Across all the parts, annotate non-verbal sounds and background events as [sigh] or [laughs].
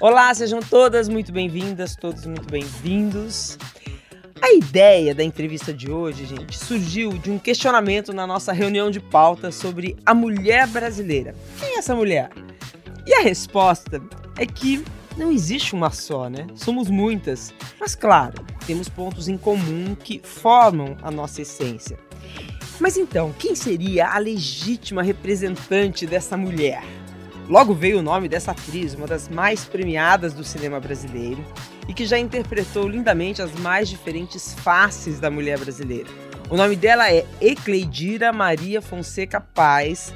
Olá, sejam todas muito bem-vindas, todos muito bem-vindos. A ideia da entrevista de hoje, gente, surgiu de um questionamento na nossa reunião de pauta sobre a mulher brasileira. Quem é essa mulher? E a resposta é que não existe uma só, né? Somos muitas. Mas claro, temos pontos em comum que formam a nossa essência. Mas então, quem seria a legítima representante dessa mulher? Logo veio o nome dessa atriz, uma das mais premiadas do cinema brasileiro, e que já interpretou lindamente as mais diferentes faces da mulher brasileira. O nome dela é Ecleidira Maria Fonseca Paz,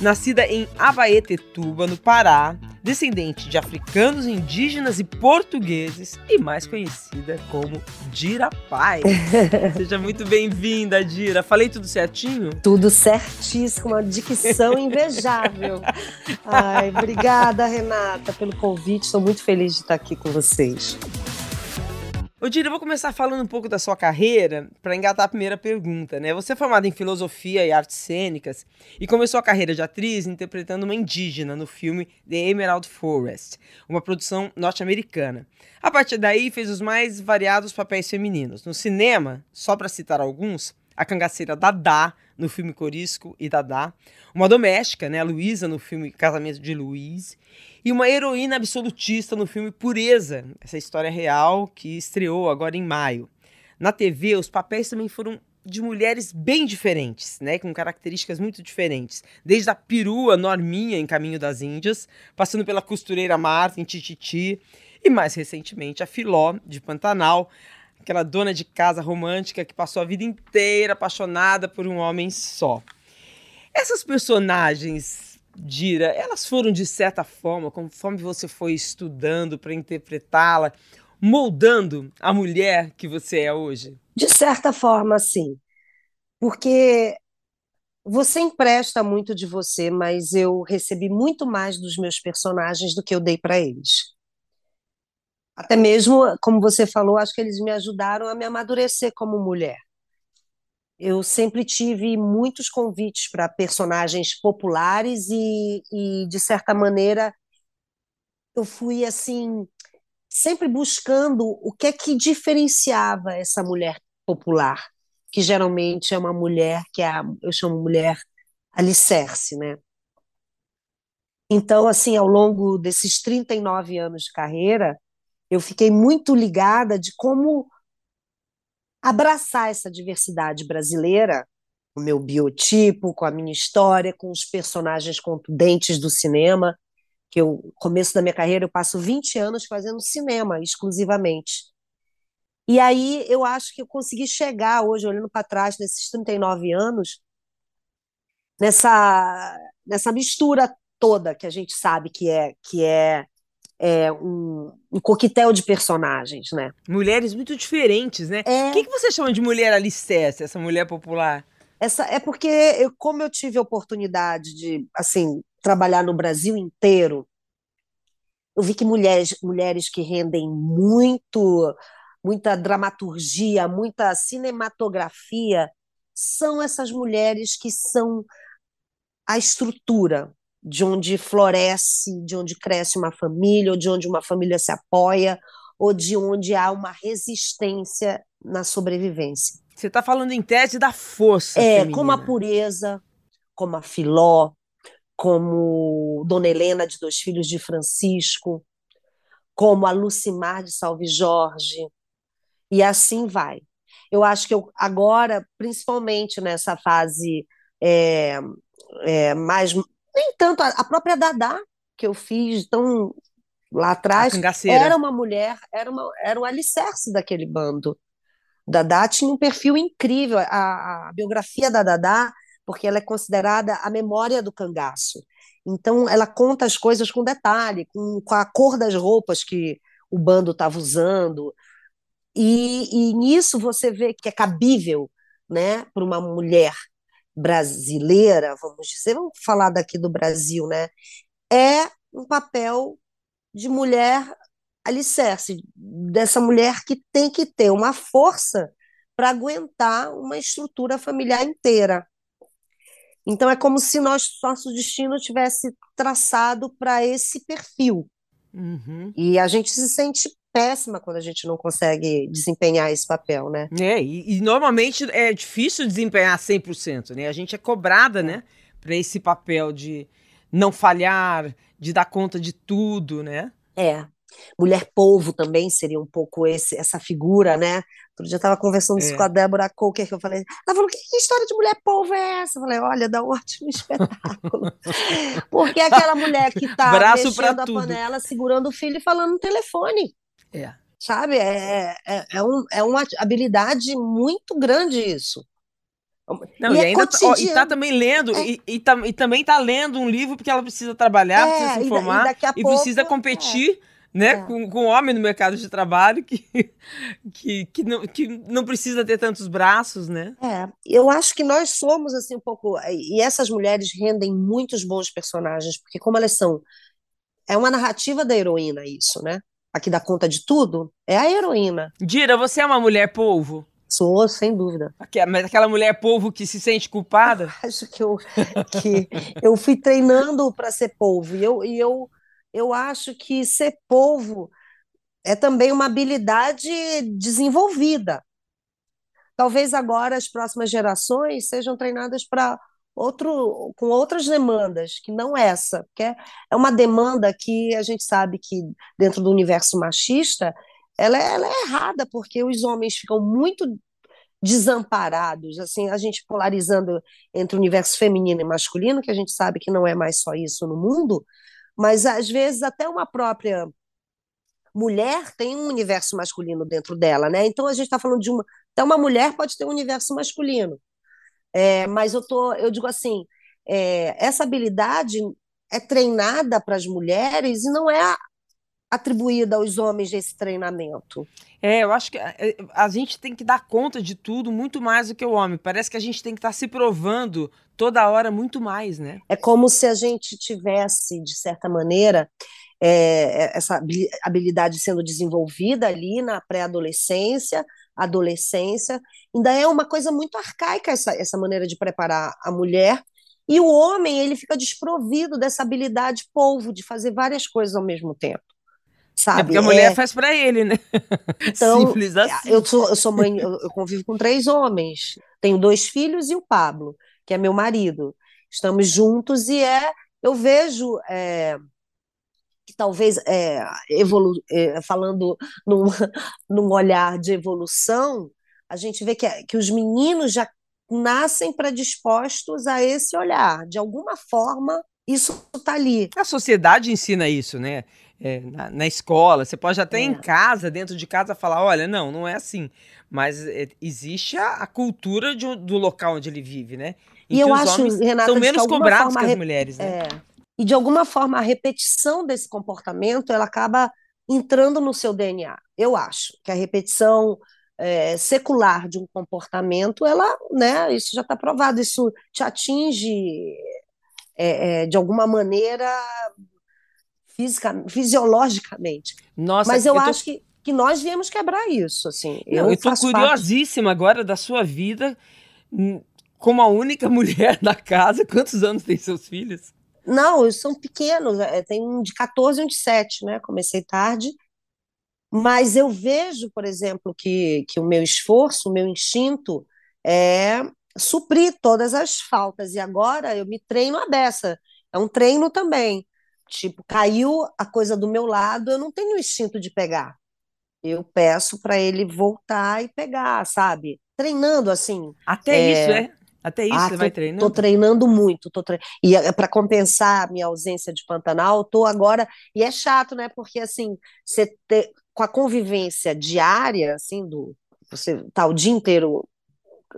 nascida em Abaetetuba, no Pará, descendente de africanos, indígenas e portugueses e mais conhecida como Dira Pai. [laughs] Seja muito bem-vinda, Dira. Falei tudo certinho? Tudo certíssimo, uma dicção [laughs] invejável. Ai, obrigada, Renata, pelo convite. Estou muito feliz de estar aqui com vocês. Dira, eu vou começar falando um pouco da sua carreira para engatar a primeira pergunta, né? Você é formada em filosofia e artes cênicas e começou a carreira de atriz interpretando uma indígena no filme The Emerald Forest, uma produção norte-americana. A partir daí, fez os mais variados papéis femininos. No cinema, só para citar alguns, a cangaceira Dadá, no filme Corisco e Dadá, uma doméstica, né, Luísa, no filme Casamento de Luiz, e uma heroína absolutista no filme Pureza, essa história real que estreou agora em maio. Na TV, os papéis também foram de mulheres bem diferentes, né, com características muito diferentes, desde a perua Norminha em Caminho das Índias, passando pela costureira Marta em Tititi, e mais recentemente a Filó de Pantanal, aquela dona de casa romântica que passou a vida inteira apaixonada por um homem só. Essas personagens Dira, elas foram de certa forma, conforme você foi estudando para interpretá-la, moldando a mulher que você é hoje? De certa forma, sim. Porque você empresta muito de você, mas eu recebi muito mais dos meus personagens do que eu dei para eles. Até mesmo, como você falou, acho que eles me ajudaram a me amadurecer como mulher eu sempre tive muitos convites para personagens populares e, e, de certa maneira, eu fui assim sempre buscando o que é que diferenciava essa mulher popular, que geralmente é uma mulher que é a, eu chamo mulher alicerce, né? Então, assim, ao longo desses 39 anos de carreira, eu fiquei muito ligada de como abraçar essa diversidade brasileira, o meu biotipo, com a minha história, com os personagens contundentes do cinema, que eu, começo da minha carreira, eu passo 20 anos fazendo cinema exclusivamente. E aí eu acho que eu consegui chegar hoje, olhando para trás, nesses 39 anos, nessa, nessa mistura toda que a gente sabe que é, que é é, um, um coquetel de personagens, né? Mulheres muito diferentes, né? É... O que, que você chama de mulher alicerce, essa mulher popular? Essa, é porque, eu, como eu tive a oportunidade de, assim, trabalhar no Brasil inteiro, eu vi que mulheres, mulheres que rendem muito, muita dramaturgia, muita cinematografia, são essas mulheres que são a estrutura, de onde floresce, de onde cresce uma família, ou de onde uma família se apoia, ou de onde há uma resistência na sobrevivência. Você está falando em tese da força. É, feminina. como a pureza, como a Filó, como Dona Helena de Dois Filhos de Francisco, como a Lucimar de Salve Jorge, e assim vai. Eu acho que eu, agora, principalmente nessa fase é, é, mais nem tanto, a, própria Dadá, que eu fiz tão lá atrás, era uma mulher, era, uma, era o alicerce daquele bando. Dadá tinha um perfil incrível. A, a, biografia da Dadá, porque ela é considerada a memória do cangaço. Então, ela conta as coisas com detalhe, com, com a cor das roupas que o bando estava usando. E, e nisso você vê que é cabível né, para uma mulher brasileira, vamos dizer, vamos falar daqui do Brasil, né? É um papel de mulher alicerce, dessa mulher que tem que ter uma força para aguentar uma estrutura familiar inteira. Então é como se nós, nosso destino tivesse traçado para esse perfil. Uhum. E a gente se sente péssima quando a gente não consegue desempenhar esse papel, né? É, e, e normalmente é difícil desempenhar 100%, né? A gente é cobrada, né, para esse papel de não falhar, de dar conta de tudo, né? É. Mulher polvo também seria um pouco esse, essa figura, né? Outro dia eu estava conversando isso É. com a Débora Coker, que eu falei, ela falou, que, que história de mulher polvo é essa? Eu falei, olha, dá um ótimo [laughs] espetáculo. Porque é aquela mulher que está Braço mexendo a tudo. panela, segurando o filho e falando no telefone. É. Sabe? É, é, é, um, é uma habilidade muito grande isso. Não, E e, é ainda tá, ó, e tá também lendo, É. e, e, tá- e também tá lendo um livro porque ela precisa trabalhar, É, precisa se informar e pouco, precisa é. competir, né, É. com, com o homem no mercado de trabalho que, [laughs] que, que, não, que não precisa ter tantos braços, né? É, eu acho que nós somos assim um pouco, e essas mulheres rendem muitos bons personagens, porque como elas são, é uma narrativa da heroína isso, né? Aqui dá conta de tudo, é a heroína. Dira, você é uma mulher polvo? Sou, sem dúvida. Mas aquela mulher polvo que se sente culpada? [laughs] Acho que eu, que eu fui treinando para ser polvo, e eu, e eu, eu acho que ser polvo é também uma habilidade desenvolvida. Talvez agora as próximas gerações sejam treinadas para outro, com outras demandas, que não essa, porque é uma demanda que a gente sabe que dentro do universo machista ela é, ela é errada, porque os homens ficam muito desamparados, assim, a gente polarizando entre o universo feminino e masculino, que a gente sabe que não é mais só isso no mundo, mas às vezes até uma própria mulher tem um universo masculino dentro dela, né? Então a gente está falando de uma. Até uma mulher pode ter um universo masculino. É, mas eu tô, eu digo assim, é, essa habilidade é treinada para as mulheres e não é atribuída aos homens esse treinamento. É, eu acho que a, a gente tem que dar conta de tudo muito mais do que o homem. Parece que a gente tem que estar se provando toda hora muito mais, né? É como se a gente tivesse, de certa maneira, é, essa habi- habilidade sendo desenvolvida ali na pré-adolescência, adolescência. Ainda é uma coisa muito arcaica essa, essa maneira de preparar a mulher. E o homem, ele fica desprovido dessa habilidade polvo de fazer várias coisas ao mesmo tempo. É Sabe? porque a mulher É, faz pra ele, né? [laughs] então, Simples assim. eu sou, eu sou mãe, eu, eu convivo com três homens. Tenho dois filhos e o Pablo, que é meu marido. Estamos juntos e é, eu vejo é, que talvez é, evolu é, falando num, [laughs] num olhar de evolução, a gente vê que, que os meninos já nascem predispostos a esse olhar. De alguma forma, isso está ali. A sociedade ensina isso, né? É, na, na escola, você pode até É. em casa, dentro de casa, falar: olha, não, não é assim. Mas é, existe a, a cultura de- do local onde ele vive, né? Em E eu os acho, Renata, são menos cobrados forma que as re- mulheres, né? É. E de alguma forma a repetição desse comportamento ela acaba entrando no seu DNA. Eu acho que a repetição é, secular de um comportamento, ela, né, isso já está provado, isso te atinge é, é, de alguma maneira fisica, fisiologicamente. Nossa, Mas eu, tô- acho que, que nós viemos quebrar isso, assim. Não, eu eu tô faço parte curiosíssima agora da sua vida hum, como a única [laughs] mulher da casa. Quantos anos tem seus filhos? Não, eles são pequenos, é, tem um de 14 e um de 7, né? Comecei tarde, mas eu vejo, por exemplo, que, que o meu esforço, o meu instinto é suprir todas as faltas, e agora eu me treino a beça, é um treino também. Tipo, caiu a coisa do meu lado, eu não tenho o instinto de pegar. Eu peço para ele voltar e pegar, sabe? Treinando assim. Até É. isso, é? Até isso Ah, você vai treinando? tô treinando muito, tô tre... e para compensar a minha ausência de Pantanal, tô agora, e é chato, né? Porque assim, você ter, com a convivência diária, assim, do você tá o dia inteiro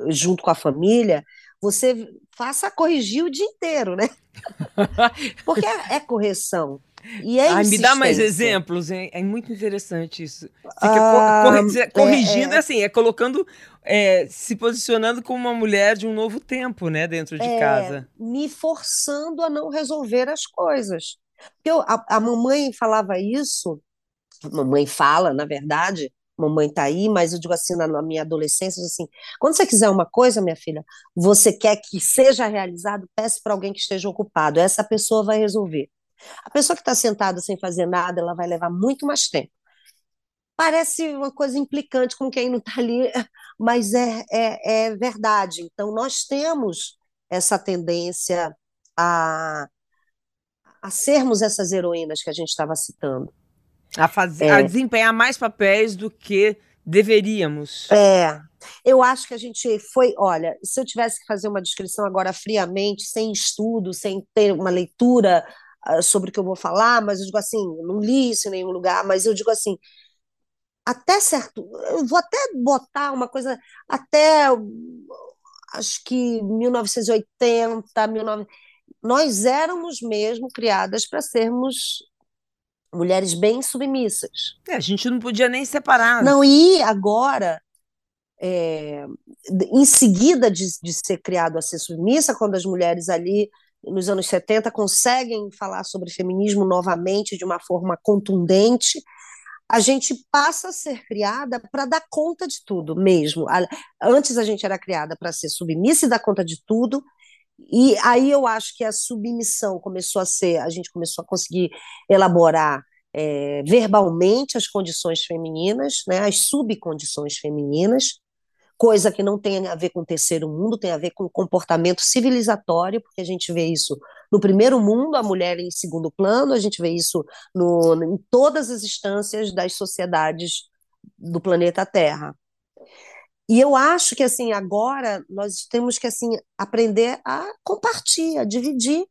junto com a família, você faça corrigir o dia inteiro, né? [laughs] Porque é, é correção. E é Ai, me dá mais exemplos, hein? É muito interessante isso. Fica Ah, é, corrigindo, é. assim, é colocando, é, se posicionando como uma mulher de um novo tempo, né, dentro de É, casa. me forçando a não resolver as coisas. Porque eu- a, a mamãe falava isso, a mamãe fala, na verdade, a mamãe está aí, mas eu digo assim, na, na minha adolescência, assim, quando você quiser uma coisa, minha filha, você quer que seja realizado, peça para alguém que esteja ocupado, essa pessoa vai resolver. A pessoa que está sentada sem fazer nada, ela vai levar muito mais tempo. Parece uma coisa implicante com quem não está ali, [laughs] mas é, é, é verdade. Então, nós temos essa tendência a, a sermos essas heroínas que a gente estava citando. A, fazer, é. a desempenhar mais papéis do que deveríamos. É. Eu acho que a gente foi. Olha, se eu tivesse que fazer uma descrição agora friamente, sem estudo, sem ter uma leitura sobre o que eu vou falar, mas eu digo assim, não li isso em nenhum lugar, mas eu digo assim, até certo, eu vou até botar uma coisa, até acho que 1980, 19, nós éramos mesmo criadas para sermos mulheres bem submissas. É, a gente não podia nem separar. Não, e agora, é, em seguida de, de ser criado a ser submissa, quando as mulheres ali nos anos 70 conseguem falar sobre feminismo novamente de uma forma contundente, a gente passa a ser criada para dar conta de tudo mesmo. Antes a gente era criada para ser submissa e dar conta de tudo, e aí eu acho que a submissão começou a ser, a gente começou a conseguir elaborar é, verbalmente as condições femininas, né, as subcondições femininas, coisa que não tem a ver com o terceiro mundo, tem a ver com comportamento civilizatório, porque a gente vê isso no primeiro mundo, a mulher em segundo plano, a gente vê isso no, em todas as instâncias das sociedades do planeta Terra. E eu acho que assim agora nós temos que assim aprender a compartilhar, a dividir.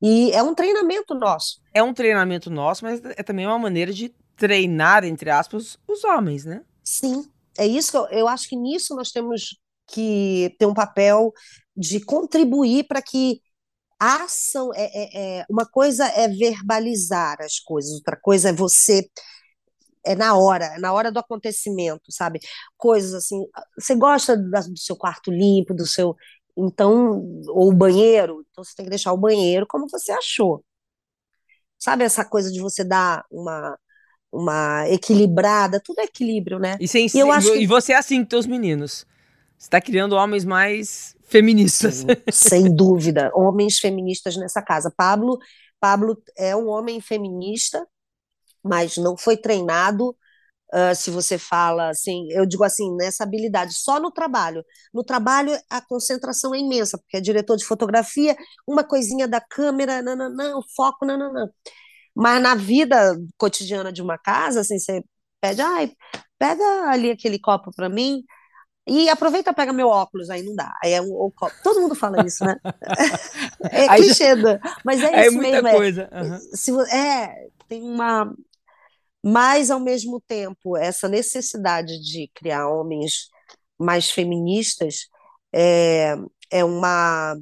E é um treinamento nosso. É um treinamento nosso, mas é também uma maneira de treinar, entre aspas, os homens, né? Sim, é isso que eu, eu acho que nisso nós temos que ter um papel de contribuir para que a ação é, é, é, uma coisa é verbalizar as coisas, outra coisa é você é na hora, é na hora do acontecimento, sabe? Coisas assim, você gosta do seu quarto limpo, do seu então ou o banheiro, então você tem que deixar o banheiro como você achou. Sabe essa coisa de você dar uma uma equilibrada, tudo é equilíbrio, né? E, sem, e, eu acho e que... você é assim com teus meninos. Você está criando homens mais feministas. Sim, sem dúvida, homens feministas nessa casa. Pablo, Pablo é um homem feminista, mas não foi treinado. Uh, se você fala assim, eu digo assim, nessa habilidade, só no trabalho. No trabalho, a concentração é imensa, porque é diretor de fotografia, uma coisinha da câmera, não, não, não, foco, não, não, não. Mas na vida cotidiana de uma casa, assim, você pede, ai, pega ali aquele copo para mim, e aproveita pega meu óculos, aí não dá. Aí é o, copo. Todo mundo fala isso, né? [laughs] é clichê, já... mas é, [laughs] é isso muita mesmo. Coisa. Uhum. Se, é, tem uma. Mas, ao mesmo tempo, essa necessidade de criar homens mais feministas é, é, uma,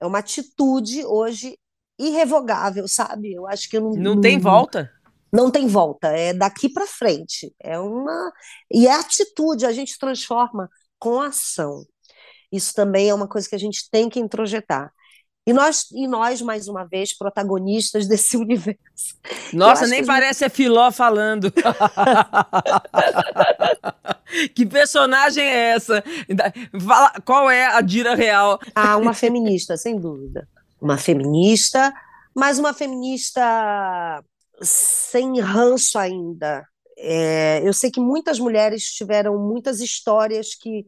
é uma atitude hoje irrevogável, sabe? Eu acho que não, não, não tem volta. Não tem volta, é daqui para frente. É uma e é atitude, a gente transforma com ação. Isso também é uma coisa que a gente tem que introjetar. E nós, e nós mais uma vez, protagonistas [laughs] desse universo. Nossa, nem parece gente... a Filó falando. [laughs] que personagem é essa? Fala, qual é a Dira real? Ah, uma feminista, sem dúvida uma feminista, mas uma feminista sem ranço ainda. É, eu sei que muitas mulheres tiveram muitas histórias que,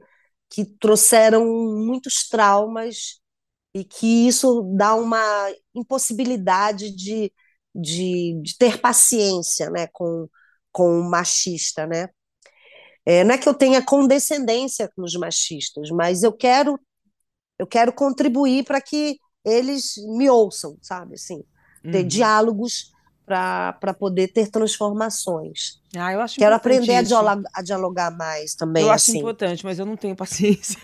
que trouxeram muitos traumas e que isso dá uma impossibilidade de, de, de ter paciência né, com, com o machista. Né? É, não é que eu tenha condescendência com os machistas, mas eu quero, eu quero contribuir para que eles me ouçam, sabe? Assim, ter uhum. diálogos para poder ter transformações. Ah, eu acho Quero aprender a dialogar, a dialogar, mais também. Eu assim. acho importante, mas eu não tenho paciência.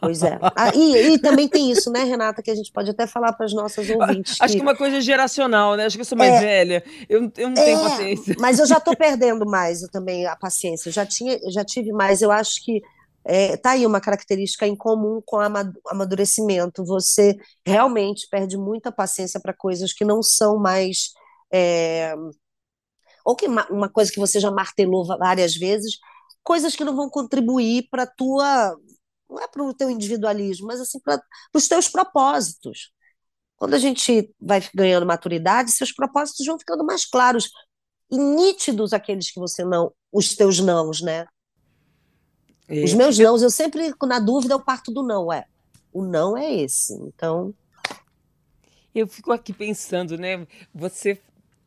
Pois é. Ah, e, e, também tem isso, né, Renata, que a gente pode até falar para as nossas ouvintes. Acho que... que uma coisa geracional, né? Acho que eu sou mais é, velha. Eu, eu não é, tenho paciência. Mas eu já estou perdendo mais eu também a paciência. Eu já, tinha, já tive mais. Eu acho que é, tá aí uma característica em comum com o amadurecimento. Você realmente perde muita paciência para coisas que não são mais. É, ou que uma coisa que você já martelou várias vezes, coisas que não vão contribuir para a tua. Não é para o teu individualismo, mas assim, para os teus propósitos. Quando a gente vai ganhando maturidade, seus propósitos vão ficando mais claros e nítidos aqueles que você não, os teus nãos, né? É, Os meus nãos, eu sempre, na dúvida, eu parto do não, é. O não é esse. Então, Eu fico aqui pensando, né? Você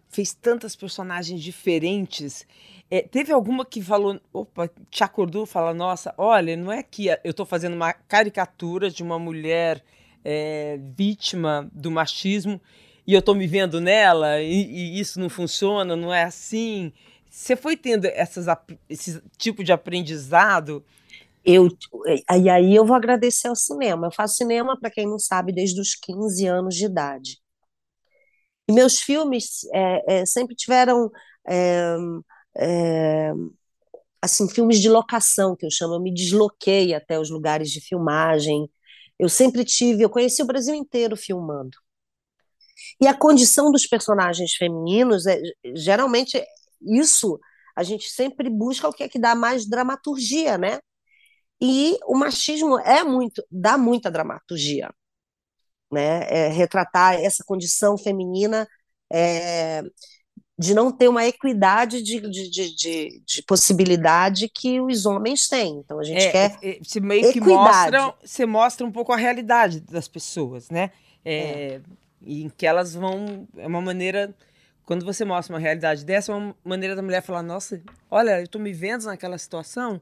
fez tantas personagens diferentes. É, teve alguma que falou, opa, te acordou, fala, nossa, olha, não é que eu estou fazendo uma caricatura de uma mulher é, vítima do machismo e eu estou me vendo nela e, e isso não funciona, não é assim. Você foi tendo essas, esse tipo de aprendizado? eu, e aí eu vou agradecer ao cinema. Eu faço cinema, para quem não sabe, desde os 15 anos de idade. E meus filmes é, é, sempre tiveram é, assim filmes de locação, que eu chamo. Eu me desloquei até os lugares de filmagem. Eu sempre tive, eu conheci o Brasil inteiro filmando. E a condição dos personagens femininos é geralmente isso a gente sempre busca o que é que dá mais dramaturgia, né? E o machismo é muito, dá muita dramaturgia, né? É retratar essa condição feminina é, de não ter uma equidade de, de, de, de, de possibilidade que os homens têm. Então a gente É, quer é, é, você meio que equidade. mostra, você mostra um pouco a realidade das pessoas, né? É, É, e em que elas vão. É uma maneira. Quando você mostra uma realidade dessa, é uma maneira da mulher falar: Nossa, olha, eu tô me vendo naquela situação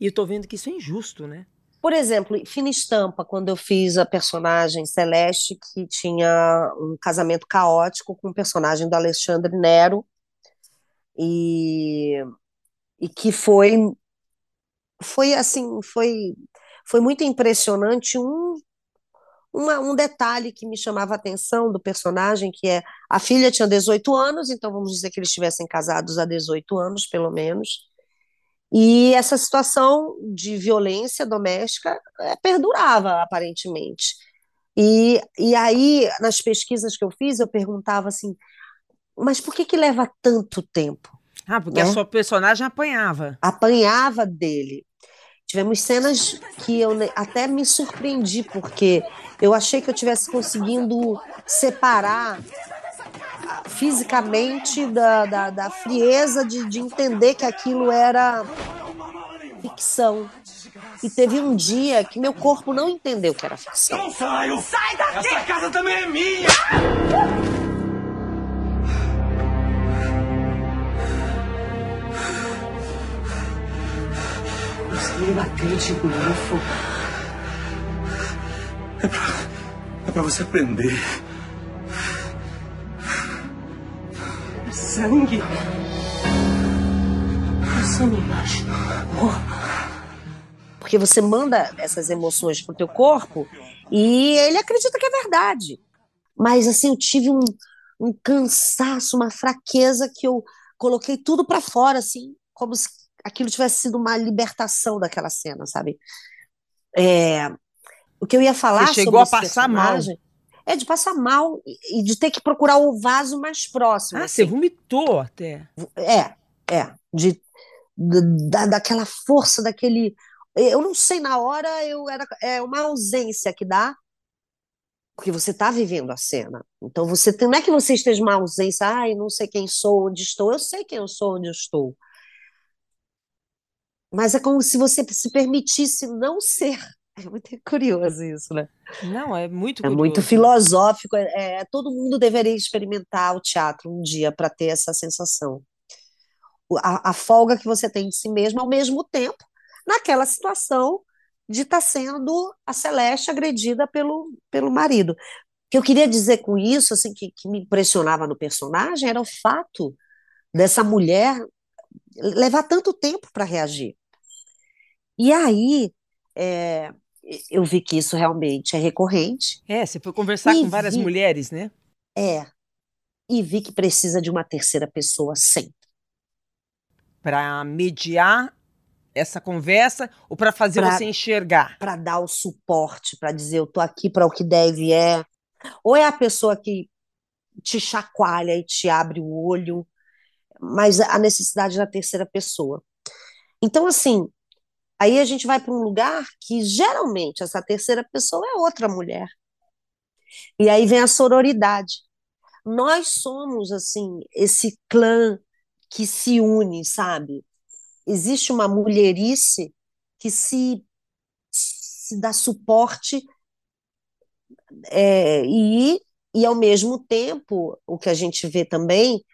e eu vendo que isso é injusto, né? Por exemplo, Fina Estampa, quando eu fiz a personagem Celeste, que tinha um casamento caótico com o personagem do Alexandre Nero, e, e que foi, foi assim, foi, foi muito impressionante um, uma- um detalhe que me chamava a atenção do personagem, que é a filha tinha 18 anos, então vamos dizer que eles estivessem casados há 18 anos, pelo menos, e essa situação de violência doméstica eh, perdurava, aparentemente. E, e aí, nas pesquisas que eu fiz, eu perguntava assim, mas por que que leva tanto tempo, Ah, porque a né? sua personagem apanhava. Apanhava dele. Tivemos cenas que eu até me surpreendi, porque eu achei que eu tivesse conseguindo separar ah, fisicamente da, da, da frieza de, de entender que aquilo era ficção. E teve um dia que meu corpo não entendeu que era ficção. Não saio! Sai daqui! Essa casa também é minha! Me bateu de novo. É pra você aprender. Sangue. Você não imaginou. Porque você manda essas emoções pro teu corpo e ele acredita que é verdade. Mas assim, eu tive um, um cansaço, uma fraqueza que eu coloquei tudo para fora, assim, como se aquilo tivesse sido uma libertação daquela cena, sabe? É, o que eu ia Você falar chegou sobre a passar mal. é de passar mal e de ter que procurar o vaso mais próximo, Ah, você assim. vomitou até. É, é, de, da, daquela força, daquele. Eu não sei, na hora eu era é uma ausência que dá, porque você está vivendo a cena. Então você tem, não é que você esteja uma ausência, ai, não sei quem sou, onde estou. Eu sei quem eu sou, onde eu estou. Mas é como se você se permitisse não ser. É muito curioso isso, né? Não, é muito É muito curioso. filosófico. É, é- todo mundo deveria experimentar o teatro um dia para ter essa sensação. A, a folga que você tem de si mesmo, ao mesmo tempo, naquela situação de estar sendo a Celeste agredida pelo, pelo marido. O que eu queria dizer com isso, assim, que, que me impressionava no personagem, era o fato dessa mulher levar tanto tempo para reagir. E aí, é, eu vi que isso realmente é recorrente, É, você foi conversar com várias vi, mulheres, né? é, e vi que precisa de uma terceira pessoa sempre. Para mediar essa conversa ou para fazer Para você enxergar. para dar o suporte, para dizer eu tô aqui para o que deve é. Ou é a pessoa que te chacoalha e te abre o olho, mas a necessidade da terceira pessoa. Então, assim, aí a gente vai para um lugar que geralmente essa terceira pessoa é outra mulher. E aí vem a sororidade. Nós somos, assim, esse clã que se une, sabe? Existe uma mulherice que se, se dá suporte é, e, e, ao mesmo tempo, o que a gente vê também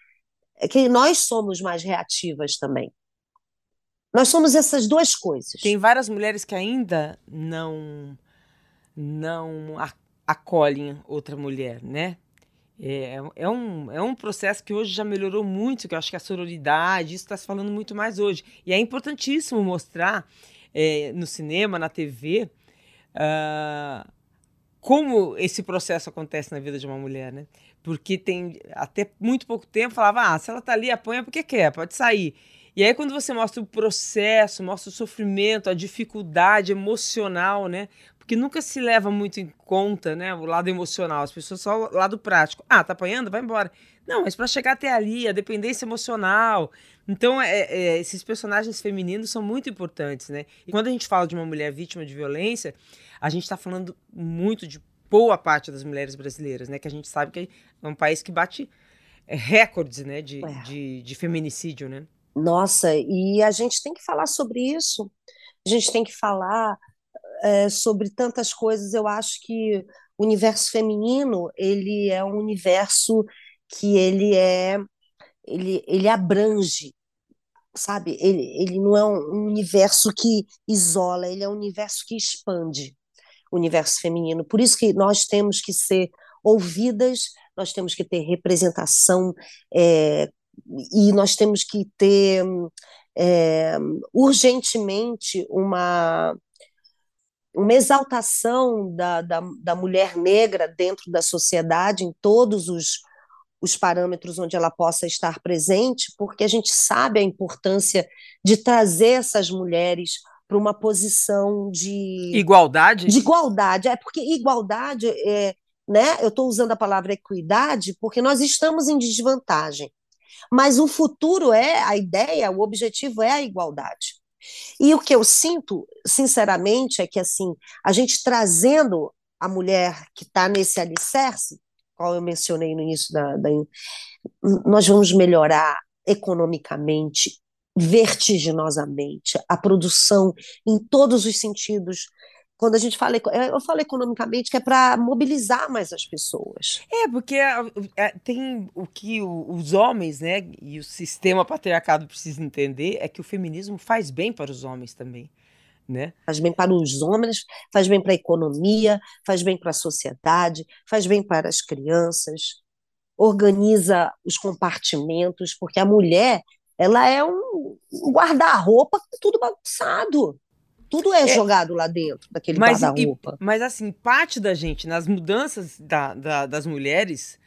é que nós somos mais reativas também. Nós somos essas duas coisas. Tem várias mulheres que ainda não não acolhem outra mulher, né? É, é, um, é um processo que hoje já melhorou muito, que eu acho que a sororidade, isso está se falando muito mais hoje. E é importantíssimo mostrar é, no cinema, na TV, uh, ah, como esse processo acontece na vida de uma mulher, né? Porque tem até muito pouco tempo falava, ah, se ela tá ali, apanha porque quer, pode sair. E aí, quando você mostra o processo, mostra o sofrimento, a dificuldade emocional, né? Porque nunca se leva muito em conta, né? O lado emocional, as pessoas só o lado prático. Ah, tá apanhando? Vai embora. Não, mas para chegar até ali, a dependência emocional. Então, é, é, esses personagens femininos são muito importantes, né? E quando a gente fala de uma mulher vítima de violência, a gente está falando muito de boa parte das mulheres brasileiras, né? Que a gente sabe que é um país que bate recordes, né? De, é. de, de feminicídio, né? Nossa, e a gente tem que falar sobre isso. A gente tem que falar é, sobre tantas coisas. Eu acho que o universo feminino ele é um universo que ele é ele, ele abrange, sabe? Ele, ele não é um universo que isola, ele é um universo que expande o universo feminino. Por isso que nós temos que ser ouvidas, nós temos que ter representação é, e nós temos que ter é, urgentemente uma, uma exaltação da, da, da, mulher negra dentro da sociedade, em todos os, os parâmetros onde ela possa estar presente, porque a gente sabe a importância de trazer essas mulheres para uma posição de igualdade. De igualdade, é porque igualdade é, né? Eu estou usando a palavra equidade porque nós estamos em desvantagem. Mas o futuro é a ideia, o objetivo é a igualdade. E o que eu sinto, sinceramente, é que assim, a gente trazendo a mulher que está nesse alicerce, qual eu mencionei no início da, da, nós vamos melhorar economicamente, vertiginosamente, a produção em todos os sentidos quando a gente fala, eu falo economicamente que é para mobilizar mais as pessoas. É, porque é, é, tem o que os homens, né, e o sistema patriarcado precisa entender é que o feminismo faz bem para os homens também. Né? Faz bem para os homens, faz bem para a economia, faz bem para a sociedade, faz bem para as crianças, organiza os compartimentos, porque a mulher ela é um guarda-roupa tudo bagunçado. Tudo é, é jogado lá dentro daquele guarda-roupa. Mas assim, parte da gente, nas mudanças da, da, das mulheres,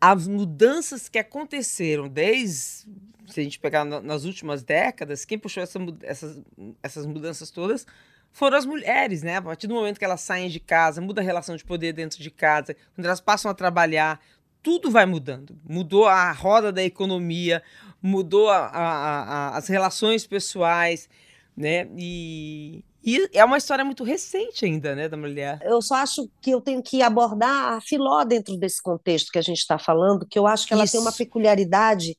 as mudanças que aconteceram desde, se a gente pegar nas últimas décadas, quem puxou essa, essas, essas mudanças todas foram as mulheres, né? A partir do momento que elas saem de casa, muda a relação de poder dentro de casa, quando elas passam a trabalhar, tudo vai mudando. Mudou a roda da economia, mudou a, a, a, as relações pessoais né? E, e é uma história muito recente ainda, né, da mulher. Eu só acho que eu tenho que abordar a Filó dentro desse contexto que a gente está falando, que eu acho que ela Isso. tem uma peculiaridade.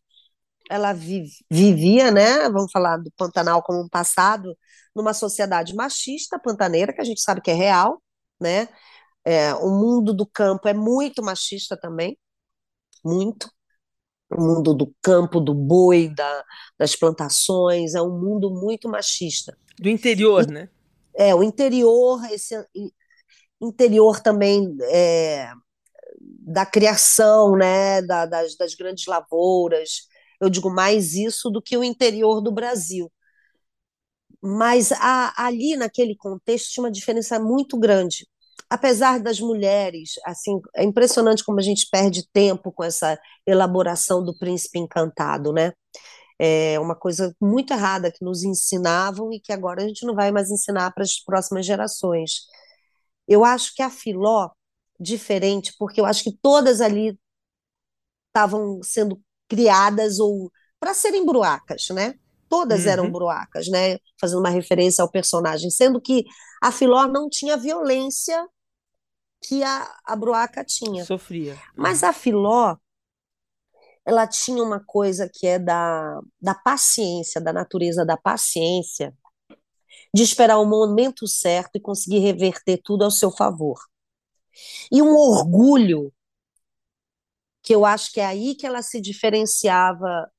Ela vivia, né? Vamos falar do Pantanal como um passado, numa sociedade machista, pantaneira, que a gente sabe que é real, né? É, o mundo do campo é muito machista também, muito o mundo do campo, do boi, da, das plantações, é um mundo muito machista. Do interior, e, né? É, o interior, esse interior também é, da criação, né, da, das, das grandes lavouras. Eu digo mais isso do que o interior do Brasil. Mas a, ali, naquele contexto, tinha uma diferença muito grande apesar das mulheres, assim, é impressionante como a gente perde tempo com essa elaboração do príncipe encantado, né? É uma coisa muito errada que nos ensinavam e que agora a gente não vai mais ensinar para as próximas gerações. Eu acho que a Filó, diferente, porque eu acho que todas ali estavam sendo criadas ou para serem bruacas, né? Todas uhum. eram bruacas, né? Fazendo uma referência ao personagem, sendo que a Filó não tinha violência que a, a Bruaca tinha. Sofria. Mas a Filó, ela tinha uma coisa que é da, da paciência, da natureza da paciência, de esperar o momento certo e conseguir reverter tudo ao seu favor. E um orgulho, que eu acho que é aí que ela se diferenciava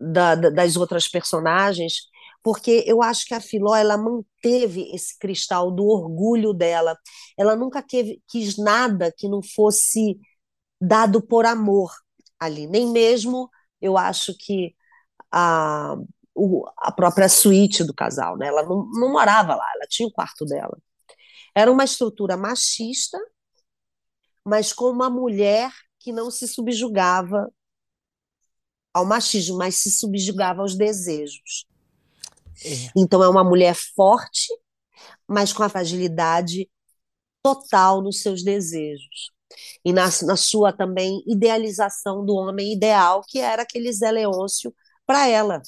da, da, das outras personagens, porque eu acho que a Filó ela manteve esse cristal do orgulho dela. Ela nunca quis nada que não fosse dado por amor ali, nem mesmo eu acho que a, o, a própria suíte do casal, né? Ela não, não morava lá, ela tinha o quarto dela. Era uma estrutura machista, mas com uma mulher que não se subjugava ao machismo, mas se subjugava aos desejos. É. Então é uma mulher forte, mas com a fragilidade total nos seus desejos. E na, na sua também idealização do homem ideal, que era aquele Zé Leôncio para ela.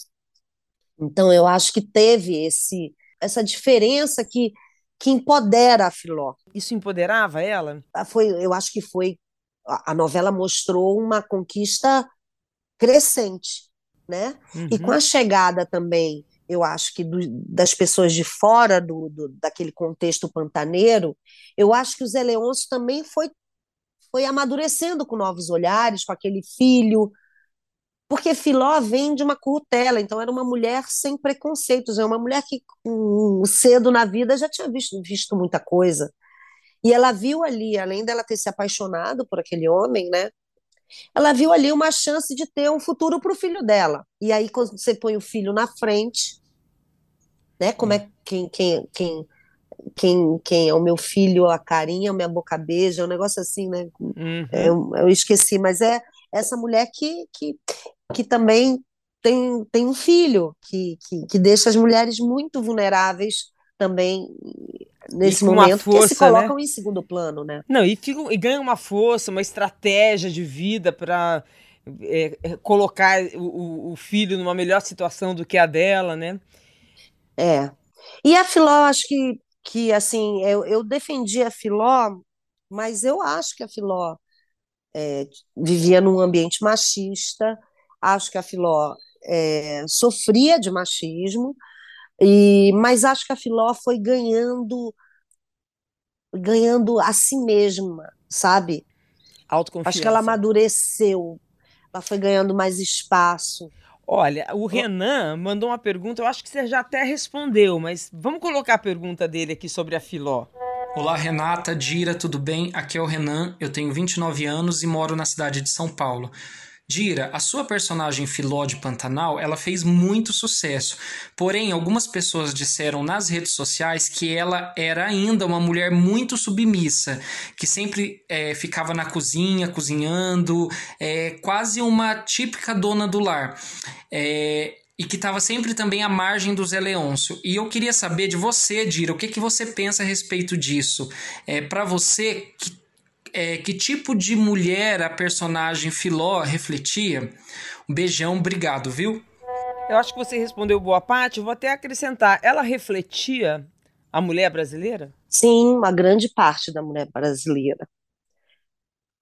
Então eu acho que teve esse essa diferença que que empodera a Filó. Isso empoderava ela? Ah, foi, eu acho que foi a novela mostrou uma conquista crescente, né? Uhum. E com uhum. a chegada também, eu acho que do, das pessoas de fora do, do, daquele contexto pantaneiro, eu acho que o Zé Leôncio também foi, foi amadurecendo com novos olhares, com aquele filho, porque Filó vem de uma curtela, então era uma mulher sem preconceitos, é uma mulher que um, cedo na vida já tinha visto, visto muita coisa. E ela viu ali, além dela ter se apaixonado por aquele homem, né? ela viu ali uma chance de ter um futuro para o filho dela. E aí, quando você põe o filho na frente, né? Como é quem, quem, quem, quem, quem é o meu filho, a carinha, a minha boca beija, é um negócio assim, né? Uhum. Eu, eu esqueci, mas é essa mulher que, que, que também tem, tem um filho, que, que, que deixa as mulheres muito vulneráveis também nesse momento força, que se colocam né? em segundo plano, né? Não, e, ficam, e ganham uma força, uma estratégia de vida para é, é, colocar o, o, filho numa melhor situação do que a dela, né? É. E a Filó, acho que, que assim, eu, eu defendi a Filó, mas eu acho que a Filó é, vivia num ambiente machista, acho que a Filó é, sofria de machismo, e, mas acho que a Filó foi ganhando ganhando a si mesma, sabe? Autoconfiança. Acho que ela amadureceu, ela foi ganhando mais espaço. Olha, o Renan mandou uma pergunta, eu acho que você já até respondeu, mas vamos colocar a pergunta dele aqui sobre a Filó. Olá, Renata, Dira, tudo bem? Aqui é o Renan, eu tenho 29 anos e moro na cidade de São Paulo. Dira, a sua personagem Filó de Pantanal, ela fez muito sucesso. Porém, algumas pessoas disseram nas redes sociais que ela era ainda uma mulher muito submissa, que sempre é, ficava na cozinha, cozinhando, é, quase uma típica dona do lar. É, e que estava sempre também à margem do Zé Leôncio. E eu queria saber de você, Dira, o que, que você pensa a respeito disso? É, Para você, que é, que tipo de mulher a personagem Filó refletia. Um beijão, obrigado, viu? Eu acho que você respondeu boa parte. vou até acrescentar. Ela refletia a mulher brasileira? Sim, uma grande parte da mulher brasileira.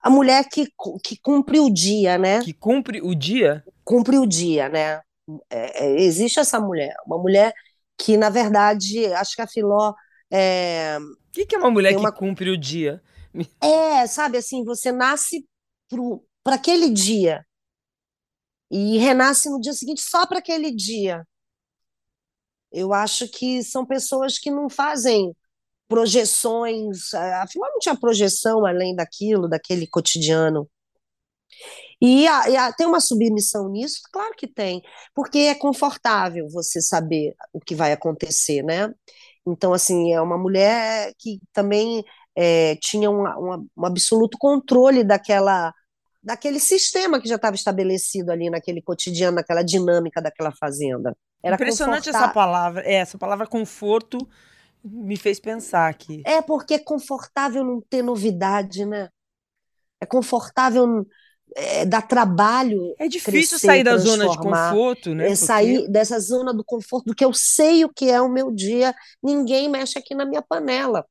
A mulher que, que cumpre o dia, né? Que cumpre o dia? Cumpre o dia, né? É, é, existe essa mulher. Uma mulher que, na verdade, acho que a Filó. É... O que, que é uma mulher uma... que cumpre o dia? É, sabe assim, você nasce para aquele dia e renasce no dia seguinte só para aquele dia. Eu acho que são pessoas que não fazem projeções, afinal não tinha projeção além daquilo, daquele cotidiano. E, a, e a, tem uma submissão nisso? Claro que tem, porque é confortável você saber o que vai acontecer, né? Então, assim, é uma mulher que também é, tinha um, absoluto controle daquela daquele sistema que já estava estabelecido ali naquele cotidiano, naquela dinâmica daquela fazenda. Era Impressionante essa palavra, é, essa palavra conforto me fez pensar aqui. É porque é confortável não ter novidade, né? É confortável é, dar trabalho. É difícil sair da zona de conforto, né? É sair dessa zona do conforto, do que eu sei o que é o meu dia, ninguém mexe aqui na minha panela.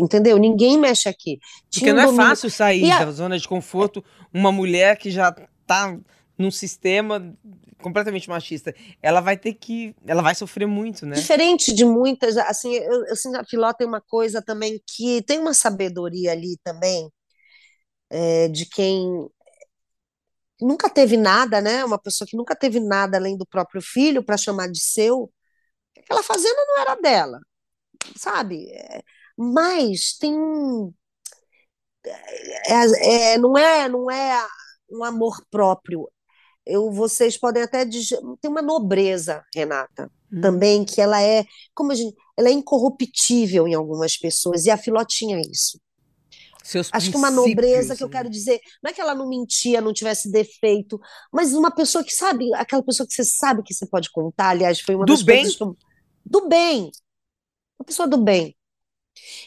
Entendeu? Ninguém mexe aqui. Tinha Porque não é domingo... fácil sair a... da zona de conforto uma mulher que já está num sistema completamente machista, ela vai ter que, ela vai sofrer muito, né? Diferente de muitas, assim, eu, eu sinto a Filó tem uma coisa também que tem uma sabedoria ali também é, de quem nunca teve nada, né? Uma pessoa que nunca teve nada além do próprio filho para chamar de seu. Aquela fazenda não era dela, sabe? É, mas tem um é, é, não é não é um amor próprio eu, vocês podem até dizer, tem uma nobreza, Renata, hum. também que ela é, como a gente, ela é incorruptível em algumas pessoas e a Filó tinha isso. Seus Acho que uma nobreza que eu né? quero dizer, não é que ela não mentia, não tivesse defeito, mas uma pessoa que sabe, aquela pessoa que você sabe que você pode contar, aliás, foi uma do das bem? coisas que, do bem. Uma pessoa do bem.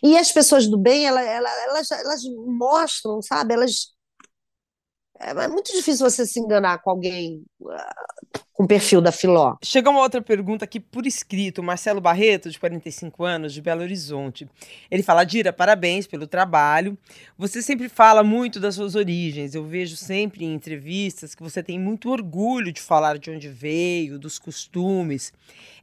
E as pessoas do bem, ela, ela, elas, elas mostram, sabe? Elas é, é muito difícil você se enganar com alguém uh, com o perfil da Filó. Chegou uma outra pergunta aqui por escrito. Marcelo Barreto, de 45 anos, de Belo Horizonte. Ele fala: Dira, parabéns pelo trabalho. Você sempre fala muito das suas origens. Eu vejo sempre em entrevistas que você tem muito orgulho de falar de onde veio, dos costumes.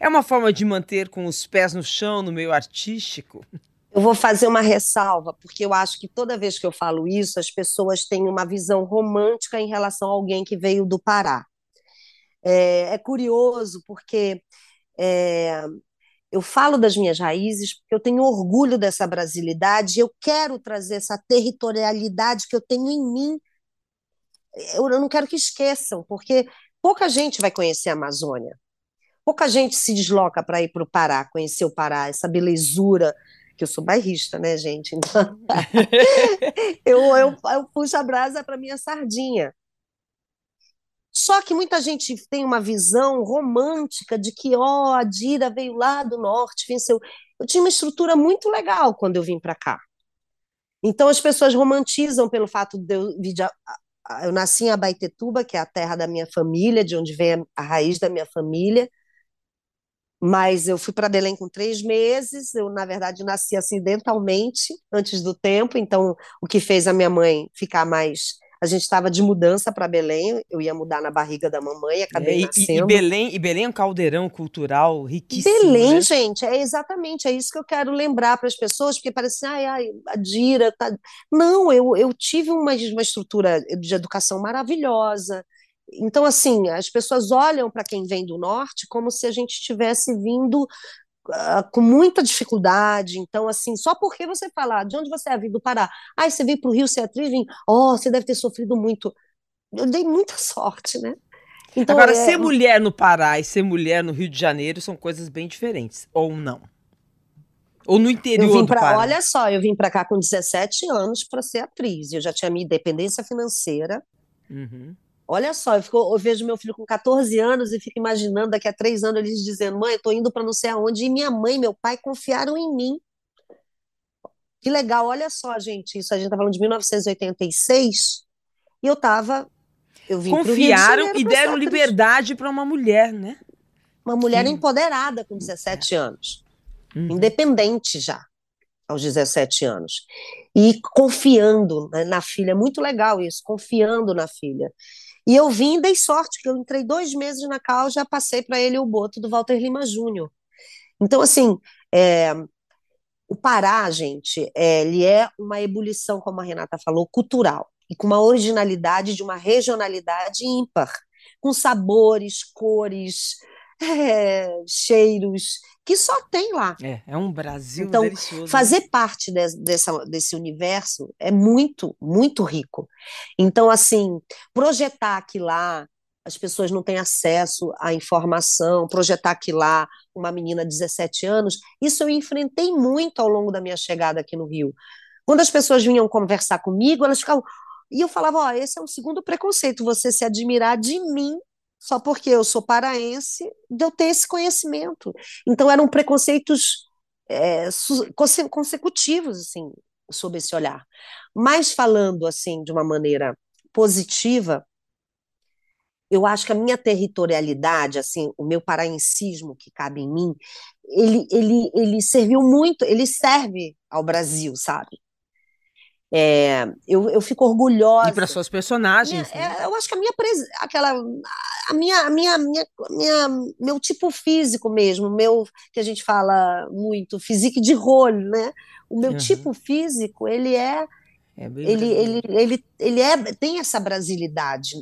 É uma forma de manter com os pés no chão no meio artístico? Eu vou fazer uma ressalva, porque eu acho que toda vez que eu falo isso, as pessoas têm uma visão romântica em relação a alguém que veio do Pará. É, é curioso, porque é, eu falo das minhas raízes porque eu tenho orgulho dessa brasilidade, eu quero trazer essa territorialidade que eu tenho em mim. Eu, não quero que esqueçam, porque pouca gente vai conhecer a Amazônia. Pouca gente se desloca para ir para o Pará, conhecer o Pará, essa belezura que eu sou bairrista, né, gente? Então, [laughs] eu, eu, eu puxo a brasa para minha sardinha. Só que muita gente tem uma visão romântica de que, ó, oh, a Dira veio lá do norte, venceu. Eu tinha uma estrutura muito legal quando eu vim para cá. Então as pessoas romantizam pelo fato de eu vir de, eu nasci em Abaetetuba, que é a terra da minha família, de onde vem a, a raiz da minha família. Mas eu fui para Belém com três meses. Eu, na verdade, nasci acidentalmente antes do tempo. Então, o que fez a minha mãe ficar mais. A gente estava de mudança para Belém. Eu ia mudar na barriga da mamãe, acabei é, nascendo. E, Belém, e Belém é um caldeirão cultural riquíssimo. Belém, né? gente, é exatamente é isso que eu quero lembrar para as pessoas, porque parece ai, ai, a Dira tá. Não, eu, eu tive uma, uma estrutura de educação maravilhosa. Então, assim, as pessoas olham para quem vem do norte como se a gente estivesse vindo uh, com muita dificuldade. Então, assim, só porque você falar de onde você é, vindo do Pará, ah, você veio para o Rio ser atriz, vim, oh, você deve ter sofrido muito. Eu dei muita sorte, né? Então, Agora, é... ser mulher no Pará e ser mulher no Rio de Janeiro são coisas bem diferentes, ou não? Ou no interior eu vim pra, do Pará? Olha só, eu vim para cá com 17 anos para ser atriz. Eu já tinha minha independência financeira. Uhum. Olha só, eu, fico, eu, vejo meu filho com 14 anos e fico imaginando daqui a três anos eles dizendo: mãe, eu tô indo para não sei aonde, e minha mãe e meu pai confiaram em mim. Que legal, olha só, gente, isso a gente tá falando de 1986, e eu tava. Eu vim Confiaram e deram liberdade para uma mulher, né? Uma mulher Sim. empoderada com 17 anos, uhum. independente já, aos 17 anos. E confiando né, na filha, é muito legal isso, confiando na filha. E eu vim dei sorte, que eu entrei dois meses na cal, já passei para ele o boto do Walter Lima Júnior. Então, assim, é, o Pará, gente, é, ele é uma ebulição, como a Renata falou, cultural, e com uma originalidade de uma regionalidade ímpar, com sabores, cores, é, cheiros, que só tem lá. É, é um Brasil então, delicioso. Né? Fazer parte de, dessa, desse universo é muito, muito rico. Então, assim, projetar que lá as pessoas não têm acesso à informação, projetar que lá uma menina de 17 anos, isso eu enfrentei muito ao longo da minha chegada aqui no Rio. Quando as pessoas vinham conversar comigo, elas ficavam. E eu falava: Ó, oh, esse é um segundo preconceito, você se admirar de mim só porque eu sou paraense, de eu ter esse conhecimento. Então eram preconceitos é, consecutivos, assim, sob esse olhar. Mas falando, assim, de uma maneira positiva, eu acho que a minha territorialidade, assim, o meu paraencismo que cabe em mim, ele, ele, ele serviu muito, ele serve ao Brasil, sabe? É, eu, eu fico orgulhosa. E para suas personagens. Minha, né? é, eu acho que a minha aquela a minha, a minha, minha, minha, meu tipo físico mesmo, meu que a gente fala muito, físico de rolo, né? O meu uhum. tipo físico, ele é, é ele, ele, ele, ele é tem essa brasilidade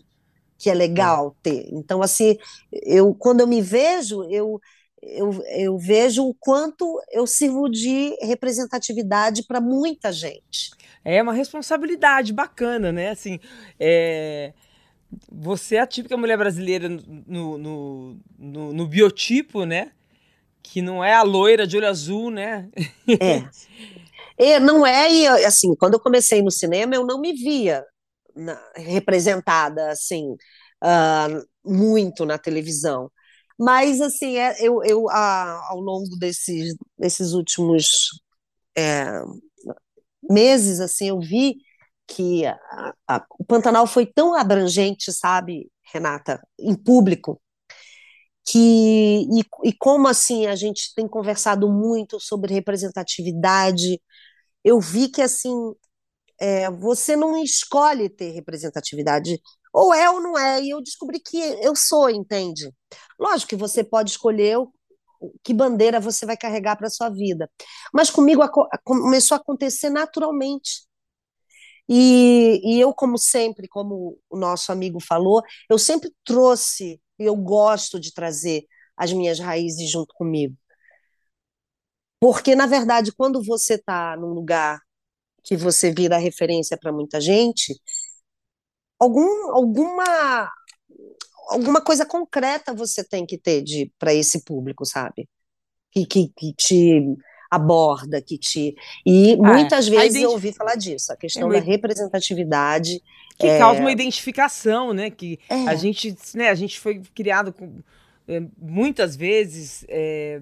que é legal é. ter. Então assim, eu quando eu me vejo, eu eu, eu vejo o quanto eu sirvo de representatividade para muita gente. É uma responsabilidade bacana, né? Assim, é... você é a típica mulher brasileira no, no, no, no biotipo, né? Que não é a loira de olho azul, né? É. é [laughs] não é, e assim, quando eu comecei no cinema, eu não me via na, representada assim, uh, muito na televisão. Mas, assim, é, eu, eu a, ao longo desses, desses últimos é, meses, assim, eu vi que a, a, o Pantanal foi tão abrangente, sabe, Renata, em público, que e, e como assim a gente tem conversado muito sobre representatividade, eu vi que assim é, você não escolhe ter representatividade, ou é ou não é, e eu descobri que eu sou, entende? Lógico que você pode escolher que bandeira você vai carregar para sua vida. Mas comigo começou a acontecer naturalmente. E, e, eu, como sempre, como o nosso amigo falou, eu sempre trouxe, e eu gosto de trazer as minhas raízes junto comigo. Porque, na verdade, quando você está num lugar que você vira referência para muita gente, algum, alguma alguma coisa concreta você tem que ter de para esse público, sabe? Que, que, que te aborda, que te. E ah, muitas vezes ident... eu ouvi falar disso, a questão é, da representatividade. Que é... causa uma identificação, né? Que é. a gente, né, a gente foi criado com, é, muitas vezes é,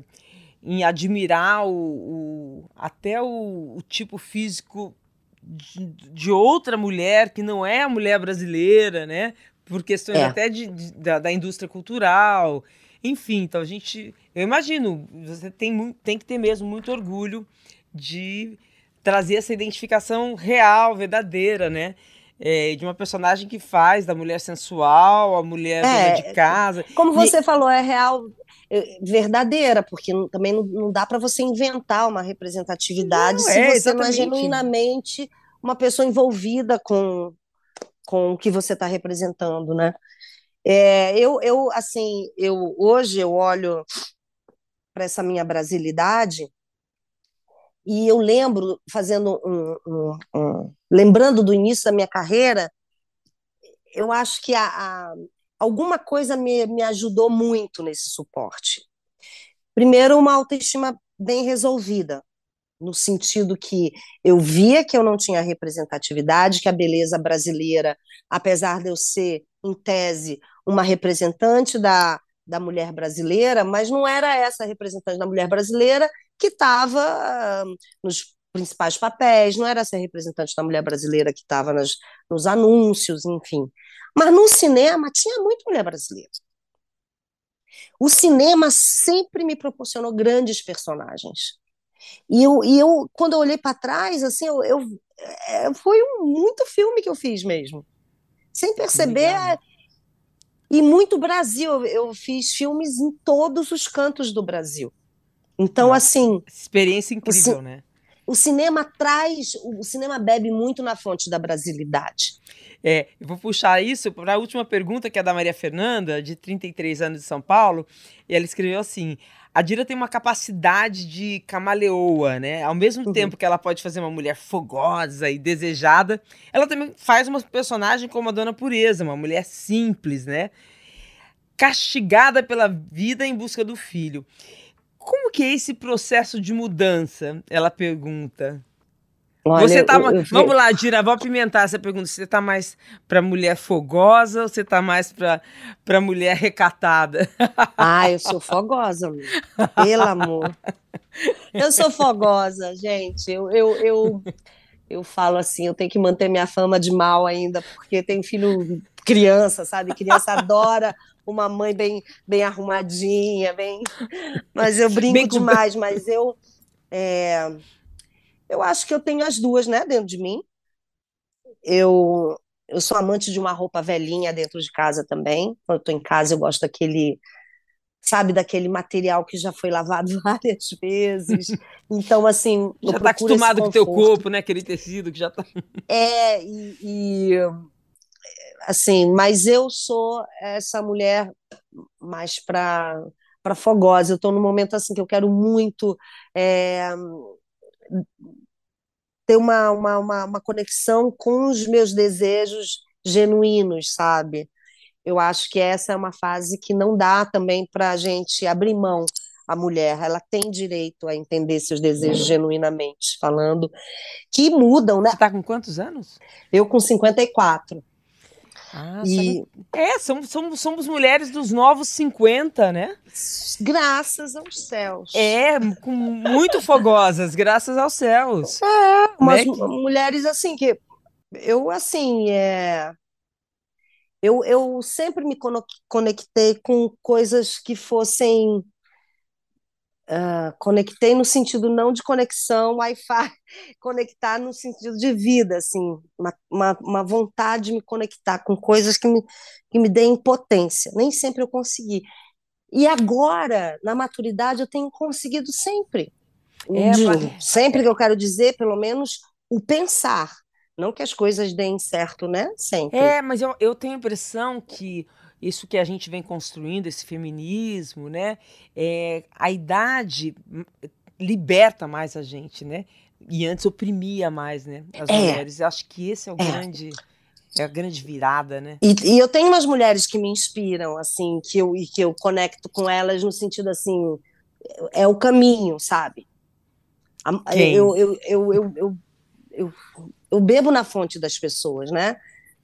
em admirar o, o até o, o, tipo físico de, de, outra mulher que não é a mulher brasileira, né? por questões é. até de, de da, da, indústria cultural. Enfim, então a gente. Eu imagino, você tem, tem que ter mesmo muito orgulho de trazer essa identificação real, verdadeira, né? É, de uma personagem que faz da mulher sensual, a mulher é, de casa. Como você e... falou, é real, é, verdadeira, porque não, também não, não dá para você inventar uma representatividade não, se é, você exatamente. não é genuinamente uma pessoa envolvida com, com o que você está representando, né? É, eu, eu, assim, eu hoje eu olho para essa minha brasilidade e eu lembro, fazendo um, um, um, lembrando do início da minha carreira, eu acho que a, a, alguma coisa me, me ajudou muito nesse suporte. Primeiro, uma autoestima bem resolvida, no sentido que eu via que eu não tinha representatividade, que a beleza brasileira, apesar de eu ser, em tese, uma representante da, da mulher brasileira, mas não era essa representante da mulher brasileira que estava nos principais papéis, não era essa representante da mulher brasileira que estava nos anúncios, enfim. Mas no cinema tinha muito mulher brasileira. O cinema sempre me proporcionou grandes personagens. E eu, e eu quando eu olhei para trás, assim, eu, eu é, foi um, muito filme que eu fiz mesmo. Sem perceber. E muito Brasil. Eu fiz filmes em todos os cantos do Brasil. Então, Nossa, assim. Experiência incrível, o, né? O cinema traz. O cinema bebe muito na fonte da brasilidade. É, eu vou puxar isso para a última pergunta, que é da Maria Fernanda, de 33 anos de São Paulo. E ela escreveu assim: a Dira tem uma capacidade de camaleoa, né? Ao mesmo uhum. tempo que ela pode fazer uma mulher fogosa e desejada, ela também faz uma personagem como a Dona Pureza, uma mulher simples, né? Castigada pela vida em busca do filho. Como que é esse processo de mudança? Ela pergunta. Olha, você tá eu, eu, Vamos lá, Dira, vou apimentar essa pergunta. Você tá mais pra mulher fogosa ou você tá mais pra, pra mulher recatada? [laughs] Ah, eu sou fogosa, pelo amor. [laughs] Eu sou fogosa, gente. Eu, eu, eu, eu falo assim, eu tenho que manter minha fama de mal ainda, porque tem filho criança, sabe? Criança adora uma mãe bem, bem arrumadinha, bem. [laughs] Mas eu brinco bem demais, mas eu. É... Eu acho que eu tenho as duas, né, dentro de mim. Eu, eu sou amante de uma roupa velhinha dentro de casa também. Quando eu estou em casa, eu gosto daquele sabe, daquele material que já foi lavado [laughs] várias vezes. Então, assim. [laughs] Já está acostumado com o teu corpo, né? Aquele tecido que já está. É, e, e, assim, mas eu sou essa mulher mais para para fogosa. Eu estou num momento assim que eu quero muito é, ter uma, uma, uma, uma conexão com os meus desejos genuínos, sabe? Eu acho que essa é uma fase que não dá também para a gente abrir mão a mulher, ela tem direito a entender seus desejos genuinamente, falando, que mudam, né? Você está com quantos anos? Eu com 54. Ah, e... É, somos, somos, somos mulheres dos novos 50, né? Graças aos céus. É, com, muito fogosas, graças aos céus. É, umas né? mulheres assim que eu assim, é eu, eu sempre me conectei com coisas que fossem. Uh, conectei no sentido não de conexão Wi-Fi, [laughs] conectar no sentido de vida, assim, uma, uma, uma, vontade de me conectar com coisas que me, que me deem potência. Nem sempre eu consegui. E agora, na maturidade, eu tenho conseguido sempre. É, de, mas... Sempre que eu quero dizer, pelo menos, o pensar. Não que as coisas deem certo, né? Sempre. É, mas eu, eu tenho a impressão que isso que a gente vem construindo, esse feminismo, né? É, a idade liberta mais a gente, né? E antes oprimia mais, né? As é. mulheres. Eu acho que esse é o é. grande. É a grande virada, né? E, e, eu tenho umas mulheres que me inspiram, assim, que eu, e que eu conecto com elas no sentido assim, é o caminho, sabe? Quem? Eu, eu, eu, eu, eu, eu eu bebo na fonte das pessoas, né?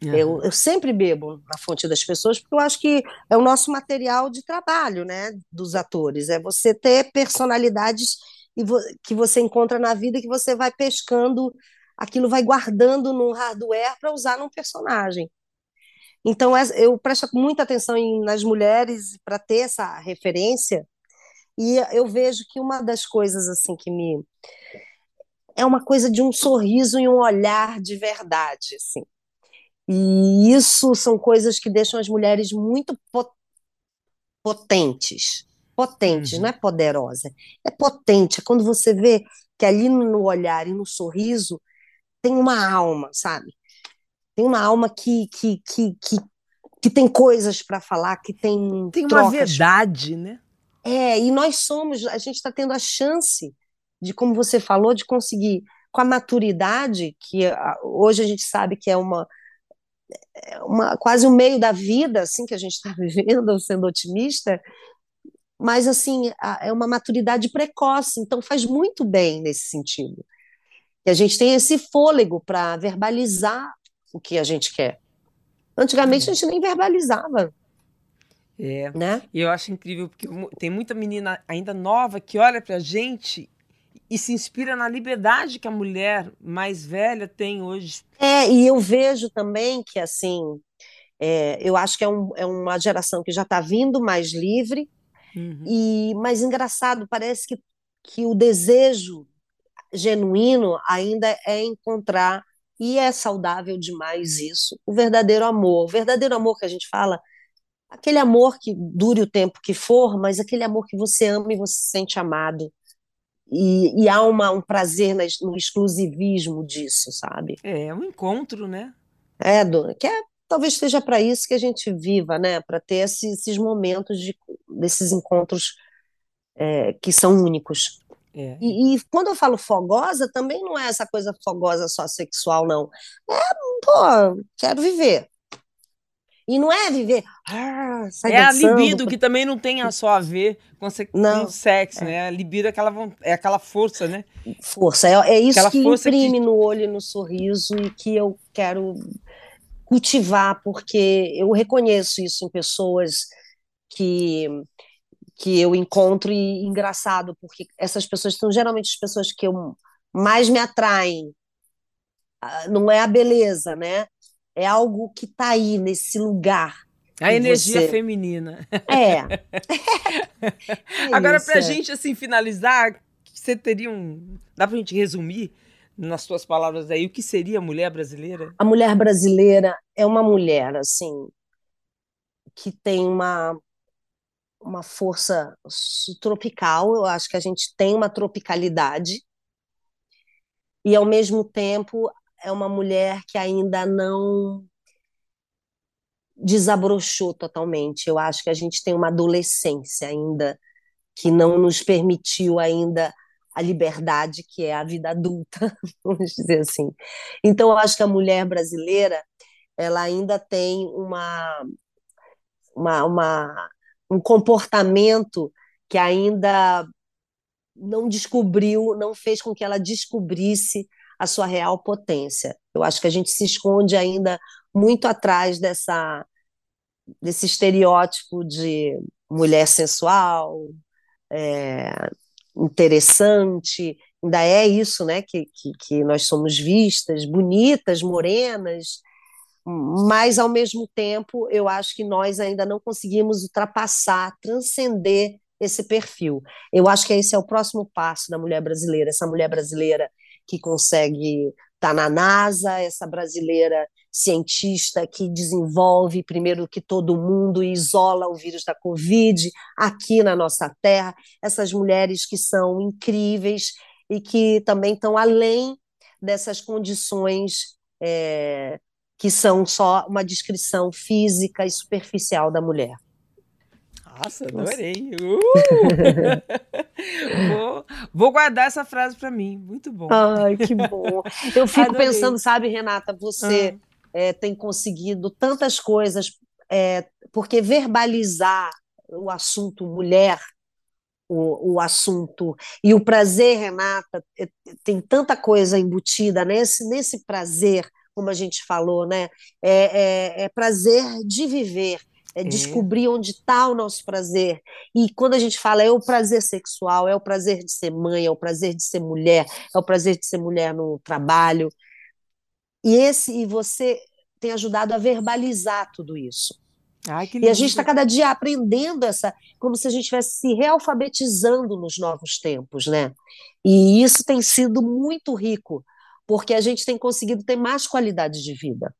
Uhum. Eu, eu, sempre bebo na fonte das pessoas, porque eu acho que é o nosso material de trabalho, né? Dos atores. É você ter personalidades que você encontra na vida que você vai pescando, aquilo vai guardando no hardware para usar num personagem. Então, eu presto muita atenção em, nas mulheres para ter essa referência, e eu vejo que uma das coisas assim que me é uma coisa de um sorriso e um olhar de verdade, assim. E isso são coisas que deixam as mulheres muito potentes. Potentes, uhum. não é poderosa. É potente. É quando você vê que ali no olhar e no sorriso tem uma alma, sabe? Tem uma alma que, que, que, que, que tem coisas para falar, que tem. Tem uma verdade, né? É, e nós somos, a gente está tendo a chance de como você falou, de conseguir, com a maturidade, que hoje a gente sabe que é uma, uma quase o meio da vida, assim, que a gente está [laughs] vivendo, sendo otimista, mas, assim, é uma maturidade precoce, então faz muito bem nesse sentido. Que a gente tem esse fôlego para verbalizar o que a gente quer. Antigamente a gente nem verbalizava. É. Né? E eu acho incrível, porque tem muita menina ainda nova que olha pra gente e se inspira na liberdade que a mulher mais velha tem hoje. É, e eu vejo também que, assim, é, eu acho que é, um, é uma geração que já está vindo mais livre, uhum. e mas engraçado, parece que, que o desejo genuíno ainda é encontrar, e é saudável demais isso, o verdadeiro amor. O verdadeiro amor que a gente fala, aquele amor que dure o tempo que for, mas aquele amor que você ama e você se sente amado e, e há uma, um prazer no exclusivismo disso, sabe? É, um encontro, né? É, do, que é, talvez seja para isso que a gente viva, né? Para ter esses, esses, momentos de, desses encontros é, que são únicos. É. E, e, quando eu falo fogosa, também não é essa coisa fogosa só sexual, não. É, pô, quero viver. E não é viver. Ah, é a libido, que também não tem só a ver com, com sexo, é. né? A libido é aquela, é aquela força, né? Força. É, é isso aquela que imprime que... no olho e no sorriso e que eu quero cultivar, porque eu reconheço isso em pessoas que que eu encontro e engraçado, porque essas pessoas são geralmente as pessoas que eu mais me atraem não é a beleza, né? É algo que está aí nesse lugar. A energia você... feminina. É. [laughs] é Agora, para a gente assim finalizar, você teria um. Dá para a gente resumir nas suas palavras aí o que seria a mulher brasileira? A mulher brasileira é uma mulher assim que tem uma uma força tropical. Eu acho que a gente tem uma tropicalidade e ao mesmo tempo é uma mulher que ainda não desabrochou totalmente. Eu acho que a gente tem uma adolescência ainda que não nos permitiu ainda a liberdade que é a vida adulta, [laughs] vamos dizer assim. Então, eu acho que a mulher brasileira ela ainda tem uma, uma, uma um comportamento que ainda não descobriu, não fez com que ela descobrisse a sua real potência. Eu acho que a gente se esconde ainda muito atrás dessa desse estereótipo de mulher sensual, é, interessante, ainda é isso, né, que, que, que nós somos vistas, bonitas, morenas, mas ao mesmo tempo eu acho que nós ainda não conseguimos ultrapassar, transcender esse perfil. Eu acho que esse é o próximo passo da mulher brasileira, essa mulher brasileira que consegue estar tá na NASA, essa brasileira cientista que desenvolve primeiro que todo mundo e isola o vírus da Covid aqui na nossa terra, essas mulheres que são incríveis e que também estão além dessas condições é, que são só uma descrição física e superficial da mulher. Nossa, adorei. Uh! [laughs] vou, vou, guardar essa frase para mim. Muito bom. Ai, que bom. Eu fico adorei. pensando, sabe, Renata, você ah. é, tem conseguido tantas coisas, é, porque verbalizar o assunto mulher, o, o assunto. E o prazer, Renata, é, tem tanta coisa embutida nesse, nesse prazer, como a gente falou, né? é, é, é prazer de viver é, é descobrir onde está o nosso prazer. E quando a gente fala é o prazer sexual, é o prazer de ser mãe, é o prazer de ser mulher, é o prazer de ser mulher no trabalho. E esse e você tem ajudado a verbalizar tudo isso. Ai, e a gente está cada dia aprendendo essa, como se a gente estivesse se realfabetizando nos novos tempos, né? E isso tem sido muito rico, porque a gente tem conseguido ter mais qualidade de vida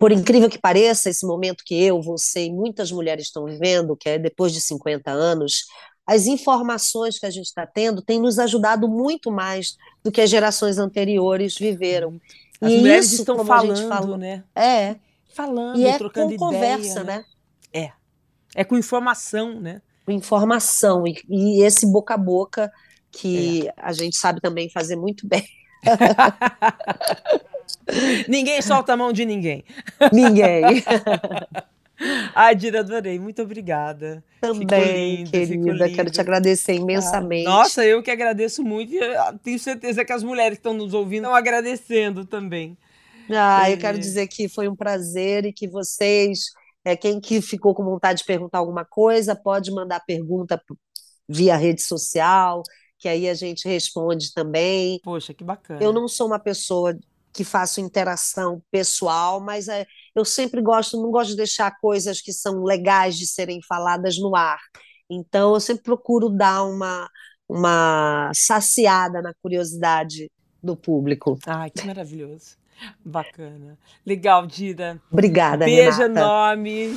por incrível que pareça, esse momento que eu, você e muitas mulheres estão vivendo, que é depois de 50 anos, as informações que a gente está tendo têm nos ajudado muito mais do que as gerações anteriores viveram. As e mulheres isso, estão falando, falou, né? É. Falando, e é trocando com ideia, conversa, né? né? É. É com informação, né? Com informação. E, e esse boca a boca que é. a gente sabe também fazer muito bem. [laughs] ninguém solta a mão de ninguém. Ninguém. [laughs] Ai, Dira, adorei. Muito obrigada. Também, lindo, querida. Quero te agradecer imensamente. Ah, nossa, eu que agradeço muito. E tenho certeza que as mulheres que estão nos ouvindo estão agradecendo também. Ah, eu quero dizer que foi um prazer e que vocês, é, quem que ficou com vontade de perguntar alguma coisa, pode mandar pergunta via rede social, que aí a gente responde também. Poxa, que bacana. Eu não sou uma pessoa que faço interação pessoal, mas é, eu sempre gosto, não gosto de deixar coisas que são legais de serem faladas no ar. Então, eu sempre procuro dar uma, uma saciada na curiosidade do público. Ai, que maravilhoso. Bacana. Legal, Dida. Obrigada, Beijo Renata. enorme.